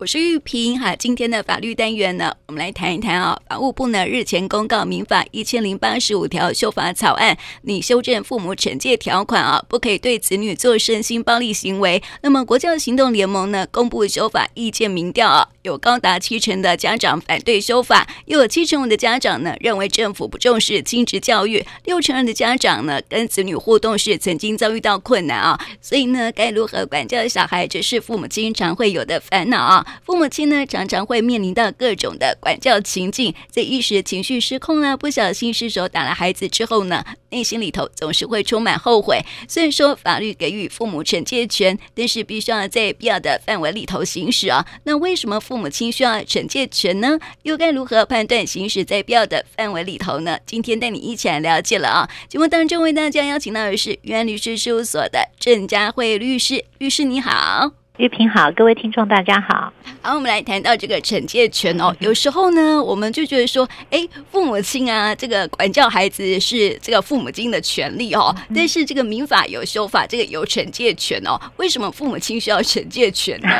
我是玉萍哈，今天的法律单元呢，我们来谈一谈啊，法务部呢日前公告民法一千零八十五条修法草案，拟修正父母惩戒条款啊，不可以对子女做身心暴力行为。那么国教行动联盟呢公布修法意见民调啊，有高达七成的家长反对修法，又有七成五的家长呢认为政府不重视亲职教育，六成二的家长呢跟子女互动时曾经遭遇到困难啊，所以呢该如何管教小孩，这是父母经常会有的烦恼啊。父母亲呢，常常会面临到各种的管教情境，在一时情绪失控啊，不小心失手打了孩子之后呢，内心里头总是会充满后悔。虽然说法律给予父母惩戒权，但是必须要在必要的范围里头行使啊。那为什么父母亲需要惩戒权呢？又该如何判断行使在必要的范围里头呢？今天带你一起来了解了啊。节目当中为大家邀请到的是云安律师事务所的郑佳慧律师，律师你好。玉萍好，各位听众大家好。好，我们来谈到这个惩戒权哦。有时候呢，我们就觉得说，哎，父母亲啊，这个管教孩子是这个父母亲的权利哦。但是这个民法有修法，这个有惩戒权哦。为什么父母亲需要惩戒权呢？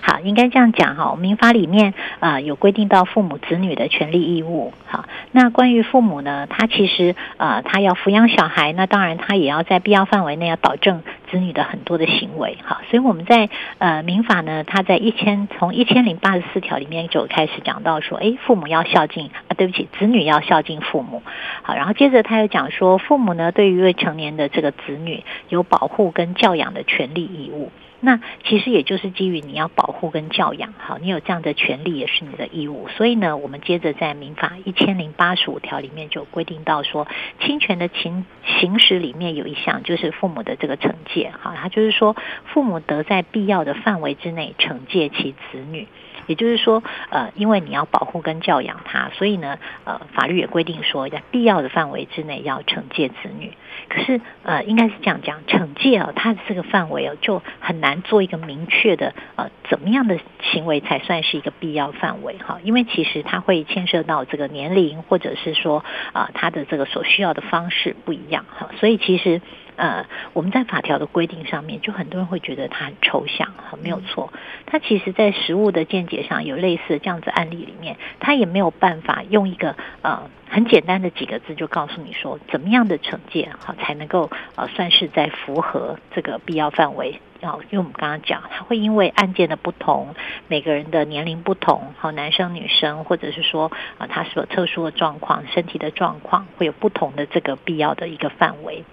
好，应该这样讲哈。民法里面啊、有规定到父母子女的权利义务。好，那关于父母呢，他其实啊、他要抚养小孩，那当然他也要在必要范围内要保证子女的很多的行为。好，所以我们在呃，民法呢，他在一千从一千零八十四条里面就开始讲到说，诶，父母要孝敬啊，对不起，子女要孝敬父母。好，然后接着他又讲说，父母呢，对于未成年的这个子女有保护跟教养的权利义务。那其实也就是基于你要保护跟教养，好，你有这样的权利也是你的义务。所以呢，我们接着在民法一千零八十五条里面就规定到说，侵权的情行使里面有一项就是父母的这个惩戒，好，他就是说父母得在必要的范围之内惩戒其子女。也就是说，呃，因为你要保护跟教养他，所以呢，呃，法律也规定说，在必要的范围之内要惩戒子女。可是，呃，应该是这样讲，惩戒哦，它的这个范围哦，就很难做一个明确的，呃，怎么样的行为才算是一个必要范围哈？因为其实它会牵涉到这个年龄，或者是说，啊、他的这个所需要的方式不一样哈。所以其实。呃，我们在法条的规定上面，就很多人会觉得它很抽象，很没有错。它其实，在实务的见解上有类似这样子案例里面，它也没有办法用一个呃很简单的几个字就告诉你说，怎么样的惩戒好才能够呃算是在符合这个必要范围。好，因为我们刚刚讲，他会因为案件的不同，每个人的年龄不同，好，男生女生，或者是说啊，他是有特殊的状况、身体的状况，会有不同的这个必要的一个范围。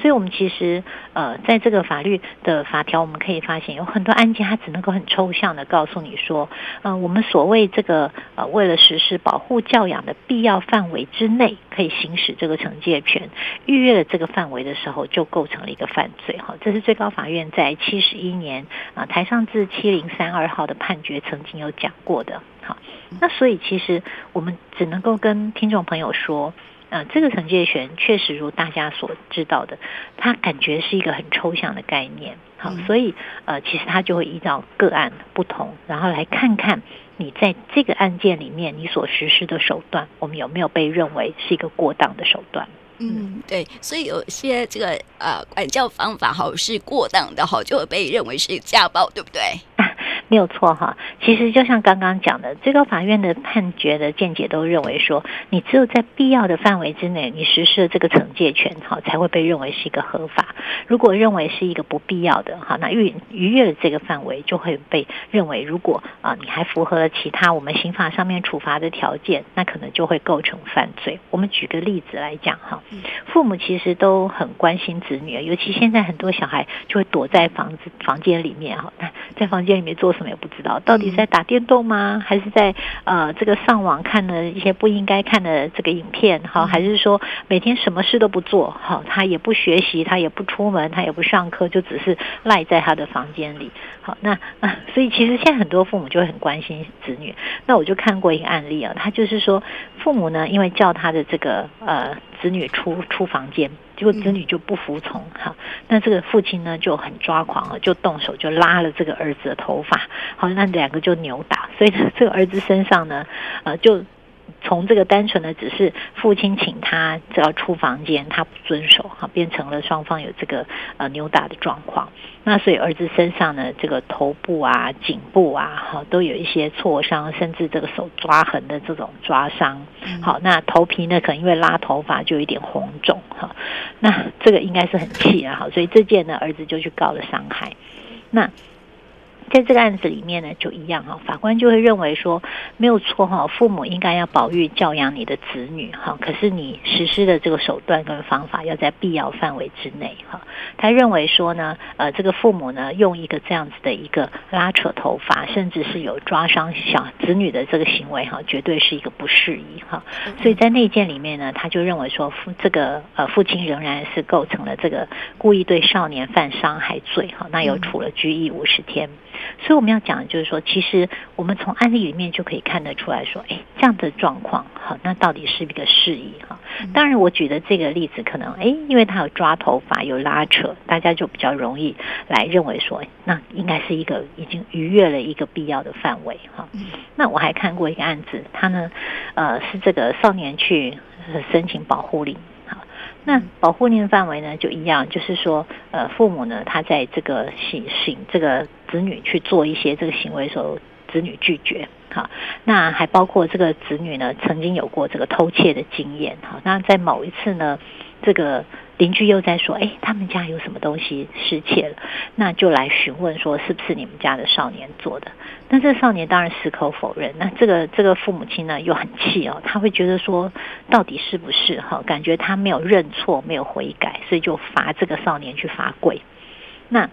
所以，我们其实呃，在这个法律的法条，我们可以发现有很多案件，它只能够很抽象的告诉你说，嗯、呃，我们所谓这个呃，为了实施保护教养的必要范围之内，可以行使这个惩戒权，逾越了这个范围的时候，就构成了一个犯罪。哈，这是最高法院在七十一年啊、台上字七零三二号的判决曾经有讲过的。好，那所以其实我们只能够跟听众朋友说。呃，这个惩戒权确实如大家所知道的，它感觉是一个很抽象的概念。好，所以呃，其实它就会依照个案不同，然后来看看你在这个案件里面你所实施的手段，我们有没有被认为是一个过当的手段。嗯，对，所以有些这个呃管教方法好是过当的，好就会被认为是家暴，对不对？没有错哈，其实就像刚刚讲的，最高法院的判决的见解都认为说，你只有在必要的范围之内，你实施了这个惩戒权哈，才会被认为是一个合法。如果认为是一个不必要的哈，那逾逾越了这个范围，就会被认为如果啊你还符合了其他我们刑法上面处罚的条件，那可能就会构成犯罪。我们举个例子来讲哈，父母其实都很关心子女，尤其现在很多小孩就会躲在房子房间里面哈，在房间里面做。也不知道到底在打电动吗？还是在呃这个上网看了一些不应该看的这个影片？好，还是说每天什么事都不做？好，他也不学习，他也不出门，他也不上课，就只是赖在他的房间里。好，那啊，所以其实现在很多父母就会很关心子女。那我就看过一个案例啊，他就是说父母呢，因为叫他的这个呃子女出出房间。结果子女就不服从，哈，那这个父亲呢就很抓狂了，就动手就拉了这个儿子的头发，好，那两个就扭打，所以呢，这个儿子身上呢，呃，就从这个单纯的只是父亲请他只要出房间，他不遵守，哈，变成了双方有这个呃扭打的状况。那所以儿子身上呢，这个头部啊、颈部啊，哈，都有一些挫伤，甚至这个手抓痕的这种抓伤。好，那头皮呢，可能因为拉头发就有一点红肿，哈，那这个应该是很气啊，好，所以这件呢，儿子就去告了伤害。那。在这个案子里面呢，就一样哈，法官就会认为说没有错哈，父母应该要保育教养你的子女哈，可是你实施的这个手段跟方法要在必要范围之内哈。他认为说呢，呃，这个父母呢用一个这样子的一个拉扯头发，甚至是有抓伤小子女的这个行为哈，绝对是一个不适宜哈。所以在内件里面呢，他就认为说父这个呃父亲仍然是构成了这个故意对少年犯伤害罪哈，那有处了拘役五十天。所以我们要讲的就是说，其实我们从案例里面就可以看得出来说，哎，这样的状况，好，那到底是一个适宜哈？当然，我举的这个例子可能，哎，因为他有抓头发，有拉扯，大家就比较容易来认为说，那应该是一个已经逾越了一个必要的范围哈。那我还看过一个案子，他呢，呃，是这个少年去申请保护令。那保护令范围呢，就一样，就是说，呃，父母呢，他在这个行行这个子女去做一些这个行为的时候，子女拒绝，好，那还包括这个子女呢，曾经有过这个偷窃的经验，好，那在某一次呢，这个。邻居又在说：“哎，他们家有什么东西失窃了？那就来询问说，是不是你们家的少年做的？那这少年当然矢口否认。那这个这个父母亲呢，又很气哦，他会觉得说，到底是不是哈？感觉他没有认错，没有悔改，所以就罚这个少年去罚跪。那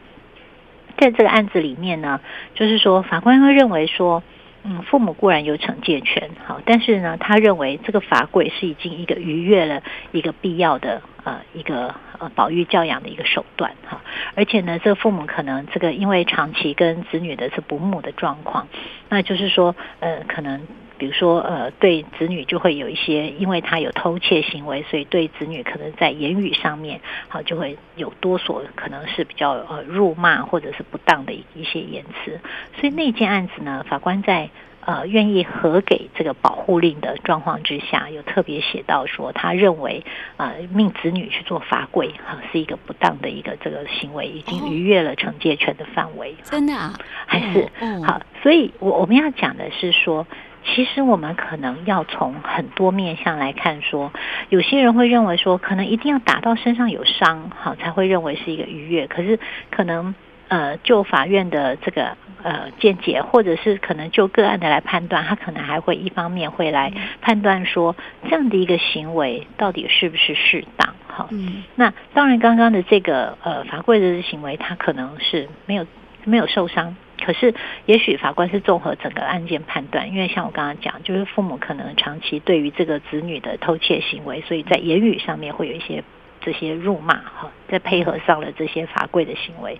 在这个案子里面呢，就是说法官会认为说。”嗯，父母固然有惩戒权，好，但是呢，他认为这个法规是已经一个逾越了一个必要的呃一个呃保育教养的一个手段哈，而且呢，这个父母可能这个因为长期跟子女的是不睦的状况，那就是说呃可能。比如说，呃，对子女就会有一些，因为他有偷窃行为，所以对子女可能在言语上面，好就会有多所可能是比较呃辱骂或者是不当的一些言辞。所以那件案子呢，法官在呃愿意核给这个保护令的状况之下，有特别写到说，他认为啊、呃、命子女去做罚跪哈是一个不当的一个这个行为，已经逾越了惩戒权的范围。真的啊？还是好？所以我我们要讲的是说。其实我们可能要从很多面向来看，说有些人会认为说，可能一定要打到身上有伤，好才会认为是一个愉悦。可是可能呃，就法院的这个呃见解，或者是可能就个案的来判断，他可能还会一方面会来判断说，这样的一个行为到底是不是适当。好，嗯，那当然刚刚的这个呃罚跪的行为，他可能是没有没有受伤。可是，也许法官是综合整个案件判断，因为像我刚刚讲，就是父母可能长期对于这个子女的偷窃行为，所以在言语上面会有一些。这些辱骂哈，再配合上了这些罚跪的行为，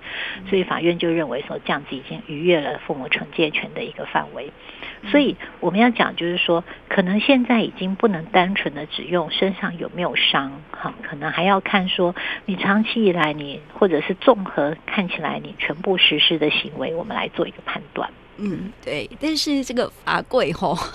所以法院就认为说，这样子已经逾越了父母惩戒权的一个范围。所以我们要讲，就是说，可能现在已经不能单纯的只用身上有没有伤哈，可能还要看说你长期以来你或者是综合看起来你全部实施的行为，我们来做一个判断。嗯，对。但是这个罚跪吼。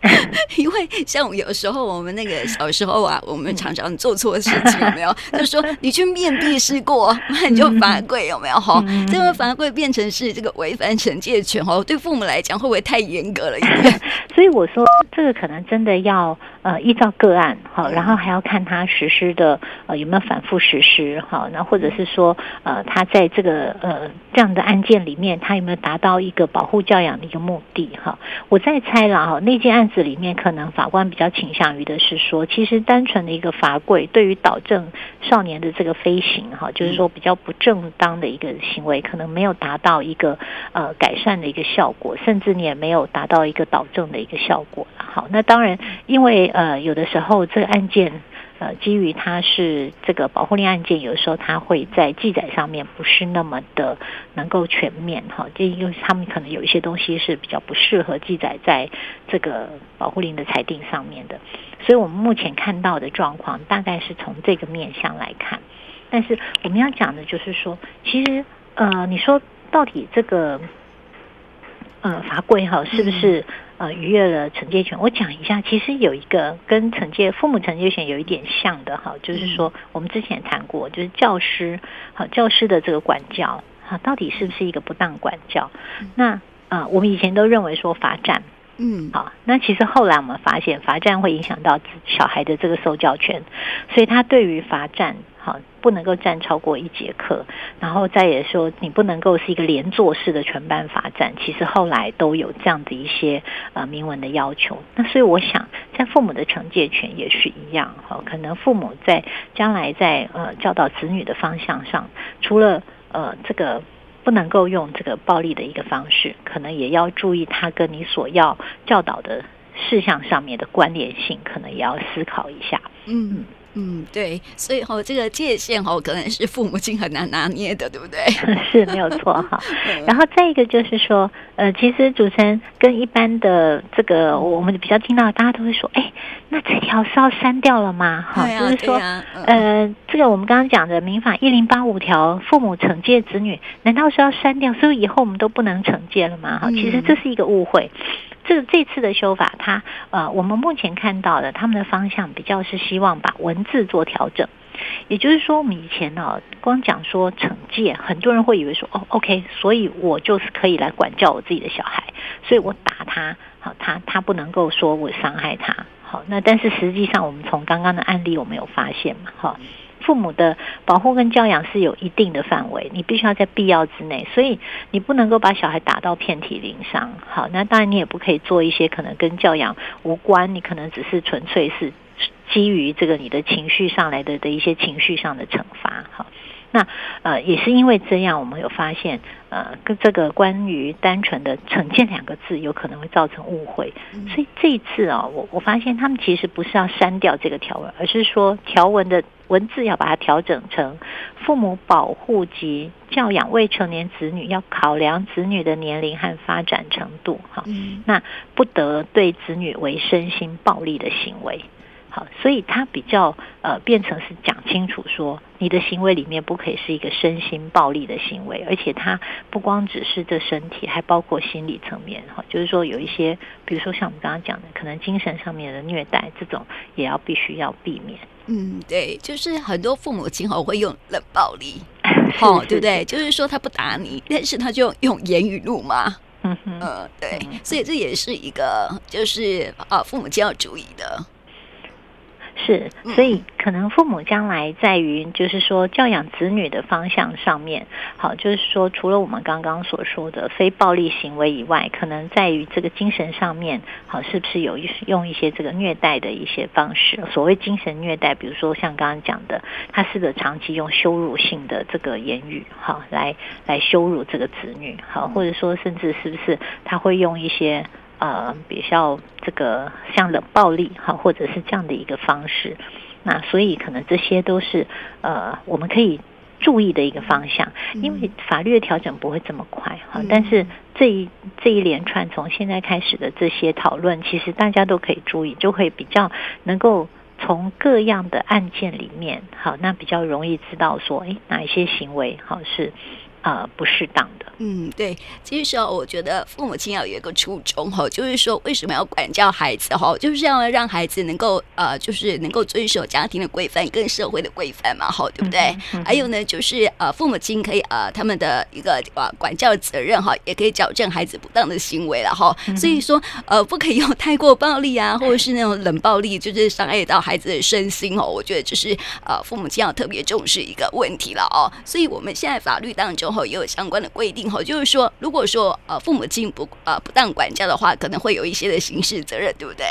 因为像我有时候我们那个小时候啊，我们常常做错事情，有没有？就说你去面壁思过，那你就罚跪，有没有？哈，这个罚跪变成是这个违反惩戒权，哦，对父母来讲会不会太严格了一点？所以我说，这个可能真的要呃依照个案，好，然后还要看他实施的呃有没有反复实施，好，那或者是说呃他在这个呃这样的案件里面，他有没有达到一个保护教养的一个目的？哈，我在猜了哈，那件。案子里面，可能法官比较倾向于的是说，其实单纯的一个罚跪，对于导正少年的这个飞行，哈，就是说比较不正当的一个行为，可能没有达到一个呃改善的一个效果，甚至你也没有达到一个导正的一个效果。好，那当然，因为呃有的时候这个案件。呃，基于它是这个保护令案件，有时候它会在记载上面不是那么的能够全面哈，就因为他们可能有一些东西是比较不适合记载在这个保护令的裁定上面的，所以我们目前看到的状况大概是从这个面向来看，但是我们要讲的就是说，其实呃，你说到底这个呃法规哈，是不是呃逾越了惩戒权？我讲一下，其实有一个跟惩戒父母惩戒权有一点像的哈，就是说我们之前谈过，就是教师好教师的这个管教哈，到底是不是一个不当管教？那啊、呃，我们以前都认为说罚站。嗯，好，那其实后来我们发现罚站会影响到小孩的这个受教权，所以他对于罚站，好，不能够站超过一节课，然后再也说你不能够是一个连坐式的全班罚站，其实后来都有这样的一些呃明文的要求。那所以我想，在父母的惩戒权也是一样，哈，可能父母在将来在呃教导子女的方向上，除了呃这个。不能够用这个暴力的一个方式，可能也要注意他跟你所要教导的事项上面的关联性，可能也要思考一下。嗯。嗯，对，所以哈，这个界限哈，可能是父母亲很难拿捏的，对不对？是没有错哈。然后再一个就是说，呃，其实主持人跟一般的这个，我们比较听到，大家都会说，哎，那这条是要删掉了吗？哈、啊，就是说，啊、呃，这个我们刚刚讲的民法一零八五条，父母惩戒子女，难道是要删掉？所以以后我们都不能惩戒了吗？哈，其实这是一个误会。这这次的修法，它呃，我们目前看到的他们的方向比较是希望把文字做调整，也就是说，我们以前呢、哦，光讲说惩戒，很多人会以为说哦，OK，所以我就是可以来管教我自己的小孩，所以我打他，好，他他不能够说我伤害他，好，那但是实际上，我们从刚刚的案例，我们有发现嘛，哈。父母的保护跟教养是有一定的范围，你必须要在必要之内，所以你不能够把小孩打到遍体鳞伤。好，那当然你也不可以做一些可能跟教养无关，你可能只是纯粹是基于这个你的情绪上来的的一些情绪上的惩罚。好。那呃，也是因为这样，我们有发现，呃，跟这个关于单纯的“惩戒”两个字，有可能会造成误会。所以这一次啊、哦，我我发现他们其实不是要删掉这个条文，而是说条文的文字要把它调整成：父母保护及教养未成年子女，要考量子女的年龄和发展程度。哈，那不得对子女为身心暴力的行为。好，所以他比较呃变成是讲清楚说，你的行为里面不可以是一个身心暴力的行为，而且他不光只是这身体，还包括心理层面哈，就是说有一些，比如说像我们刚刚讲的，可能精神上面的虐待这种，也要必须要避免。嗯，对，就是很多父母亲吼会用冷暴力，好，对不对？就是说他不打你，但是他就用言语怒骂。嗯哼，呃，对，所以这也是一个就是啊，父母亲要注意的。是，所以可能父母将来在于就是说教养子女的方向上面，好，就是说除了我们刚刚所说的非暴力行为以外，可能在于这个精神上面，好，是不是有一用一些这个虐待的一些方式？所谓精神虐待，比如说像刚刚讲的，他是个长期用羞辱性的这个言语，好，来来羞辱这个子女，好，或者说甚至是不是他会用一些。呃，比较这个像冷暴力哈，或者是这样的一个方式，那所以可能这些都是呃我们可以注意的一个方向，因为法律的调整不会这么快哈。但是这一这一连串从现在开始的这些讨论，其实大家都可以注意，就会比较能够从各样的案件里面，好，那比较容易知道说，诶，哪一些行为好是。呃，不适当的。嗯，对，其实我觉得父母亲要有一个初衷哈，就是说为什么要管教孩子哈，就是要让孩子能够呃，就是能够遵守家庭的规范跟社会的规范嘛，哈，对不对？嗯嗯、还有呢，就是呃，父母亲可以呃，他们的一个呃管教责任哈，也可以矫正孩子不当的行为了哈。所以说呃，不可以用太过暴力啊，或者是那种冷暴力，就是伤害到孩子的身心哦。我觉得就是呃，父母亲要特别重视一个问题了哦。所以我们现在法律当中。后也有相关的规定哈，就是说，如果说呃父母亲不呃不当管教的话，可能会有一些的刑事责任，对不对？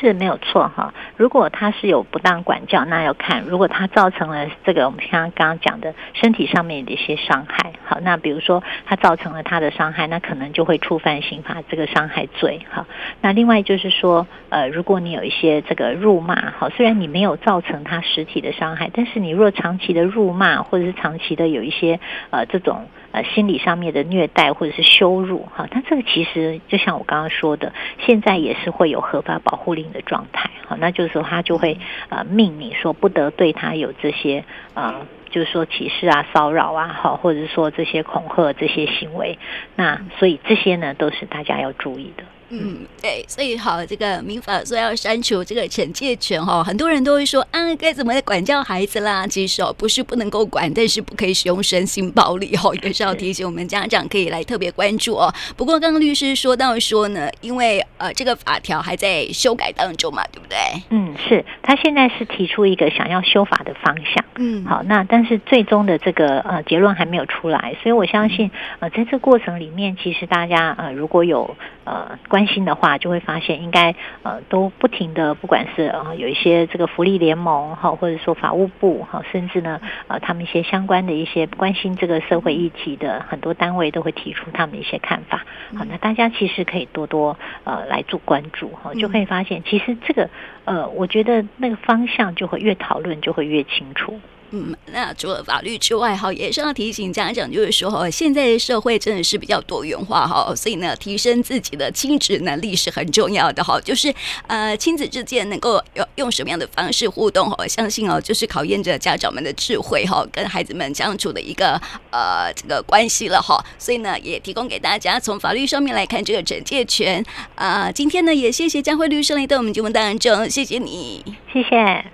是没有错哈。如果他是有不当管教，那要看，如果他造成了这个我们像刚刚讲的身体上面的一些伤害，好，那比如说他造成了他的伤害，那可能就会触犯刑法这个伤害罪哈。那另外就是说，呃，如果你有一些这个辱骂，好，虽然你没有造成他实体的伤害，但是你若长期的辱骂，或者是长期的有一些呃这种。呃，心理上面的虐待或者是羞辱，哈，那这个其实就像我刚刚说的，现在也是会有合法保护令的状态，哈，那就是说他就会呃命你说不得对他有这些呃，就是说歧视啊、骚扰啊，好，或者是说这些恐吓这些行为。那所以这些呢，都是大家要注意的。嗯，对，所以好，这个民法说要删除这个惩戒权哈，很多人都会说啊，该怎么管教孩子啦？其实哦，不是不能够管，但是不可以使用身心暴力哦，也是要提醒我们家长可以来特别关注哦。不过刚刚律师说到说呢，因为呃这个法条还在修改当中嘛，对不对？嗯，是他现在是提出一个想要修法的方向，嗯，好，那但是最终的这个呃结论还没有出来，所以我相信呃在这过程里面，其实大家呃如果有呃关关心的话，就会发现应该呃都不停的，不管是呃有一些这个福利联盟哈，或者说法务部哈，甚至呢呃他们一些相关的一些关心这个社会议题的很多单位都会提出他们一些看法。好，那大家其实可以多多呃来做关注哈，就可以发现其实这个呃我觉得那个方向就会越讨论就会越清楚。嗯，那除了法律之外，哈，也是要提醒家长，就是说，哈，现在的社会真的是比较多元化，哈，所以呢，提升自己的亲子能力是很重要的，哈，就是呃，亲子之间能够用用什么样的方式互动，哈，相信哦，就是考验着家长们的智慧，哈，跟孩子们相处的一个呃这个关系了，哈，所以呢，也提供给大家从法律上面来看这个惩戒权，啊、今天呢，也谢谢佳慧律师来到我们节目当中，谢谢你，谢谢。